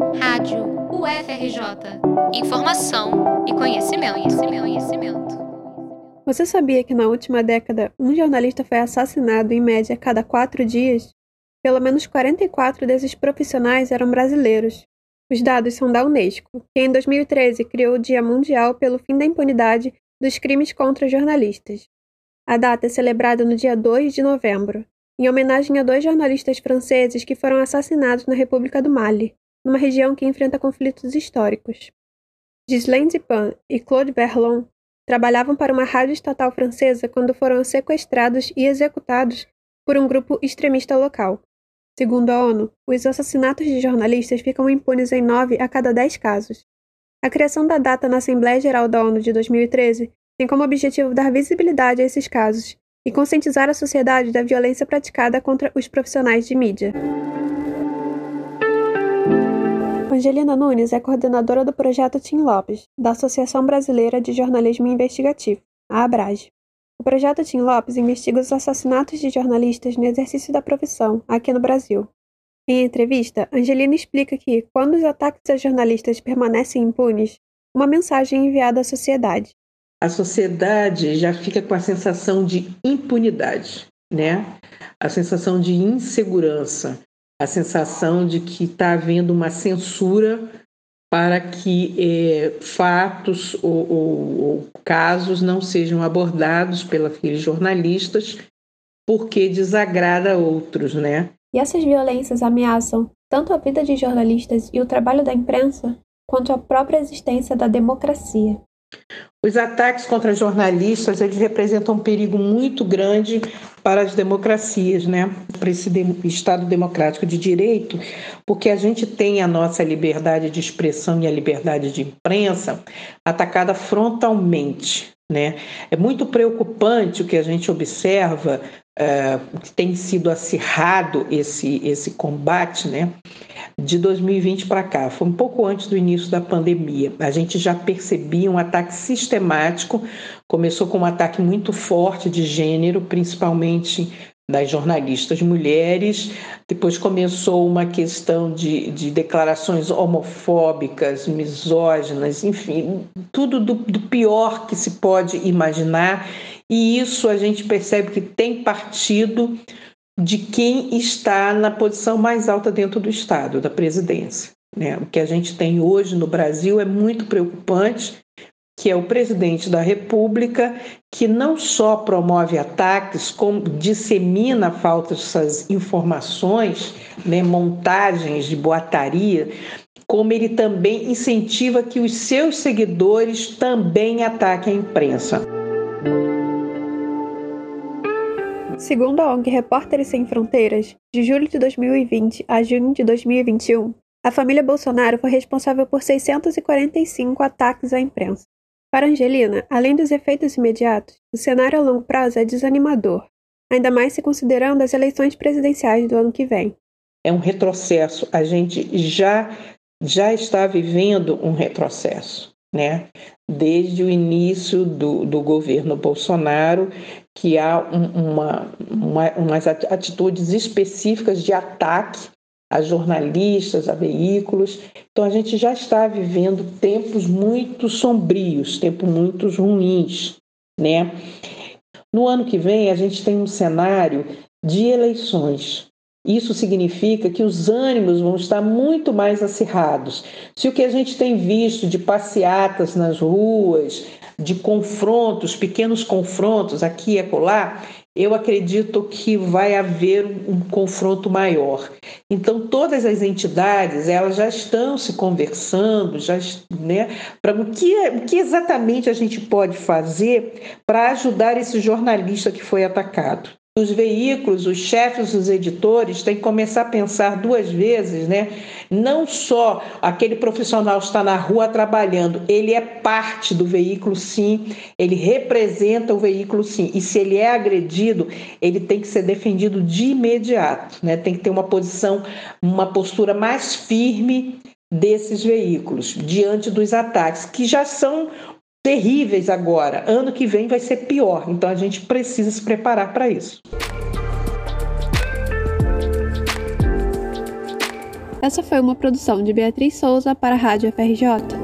Rádio UFRJ. Informação e conhecimento, conhecimento, conhecimento. Você sabia que na última década um jornalista foi assassinado em média a cada quatro dias? Pelo menos 44 desses profissionais eram brasileiros. Os dados são da Unesco, que em 2013 criou o Dia Mundial pelo Fim da Impunidade dos Crimes contra Jornalistas. A data é celebrada no dia 2 de novembro, em homenagem a dois jornalistas franceses que foram assassinados na República do Mali, numa região que enfrenta conflitos históricos. Ghislaine Dupin e Claude Verlon trabalhavam para uma rádio estatal francesa quando foram sequestrados e executados por um grupo extremista local. Segundo a ONU, os assassinatos de jornalistas ficam impunes em nove a cada dez casos. A criação da data na Assembleia Geral da ONU de 2013 tem como objetivo dar visibilidade a esses casos e conscientizar a sociedade da violência praticada contra os profissionais de mídia. Angelina Nunes é coordenadora do projeto Tim Lopes, da Associação Brasileira de Jornalismo Investigativo, a ABRAGE. O projeto Tim Lopes investiga os assassinatos de jornalistas no exercício da profissão, aqui no Brasil. Em entrevista, Angelina explica que, quando os ataques a jornalistas permanecem impunes, uma mensagem é enviada à sociedade a sociedade já fica com a sensação de impunidade, né? A sensação de insegurança, a sensação de que está havendo uma censura para que é, fatos ou, ou, ou, casos não sejam abordados pelos jornalistas porque desagrada outros, né? E essas violências ameaçam tanto a vida de jornalistas e o trabalho da imprensa, quanto a própria existência da democracia. Os ataques contra jornalistas eles representam um perigo muito grande para as democracias, né? para esse Estado democrático de direito, porque a gente tem a nossa liberdade de expressão e a liberdade de imprensa atacada frontalmente. Né? É muito preocupante o que a gente observa, que tem sido acirrado esse, esse combate, né? de 2020 para cá, foi um pouco antes do início da pandemia. A gente já percebia um ataque sistemático, começou com um ataque muito forte de gênero, principalmente das jornalistas mulheres, depois começou uma questão de, de declarações homofóbicas, misóginas, enfim, tudo do, do pior que se pode imaginar, e isso a gente percebe que tem partido de quem está na posição mais alta dentro do Estado, da presidência. Né? O que a gente tem hoje no Brasil é muito preocupante, que é o presidente da República, que não só promove ataques, como dissemina falsas informações, né, montagens de boataria, como ele também incentiva que os seus seguidores também ataquem a imprensa. Segundo a ONG Repórteres Sem Fronteiras, de julho de 2020 a junho de 2021, a família Bolsonaro foi responsável por 645 ataques à imprensa. Para Angelina, além dos efeitos imediatos, o cenário a longo prazo é desanimador, ainda mais se considerando as eleições presidenciais do ano que vem. É um retrocesso. A gente já já está vivendo um retrocesso, né? Desde o início do, do governo Bolsonaro, que há um, uma, uma, umas atitudes específicas de ataque a jornalistas, a veículos. Então a gente já está vivendo tempos muito sombrios, tempos muito ruins, né? No ano que vem a gente tem um cenário de eleições. Isso significa que os ânimos vão estar muito mais acirrados. Se o que a gente tem visto de passeatas nas ruas, de confrontos, pequenos confrontos aqui e acolá, eu acredito que vai haver um confronto maior. Então, todas as entidades elas já estão se conversando, já, né, para o que, o que exatamente a gente pode fazer para ajudar esse jornalista que foi atacado os veículos, os chefes, os editores têm que começar a pensar duas vezes, né? Não só aquele profissional está na rua trabalhando, ele é parte do veículo, sim, ele representa o veículo, sim. E se ele é agredido, ele tem que ser defendido de imediato, né? Tem que ter uma posição, uma postura mais firme desses veículos diante dos ataques, que já são terríveis agora. Ano que vem vai ser pior. Então a gente precisa se preparar para isso. Essa foi uma produção de Beatriz Souza para a Rádio FRJ.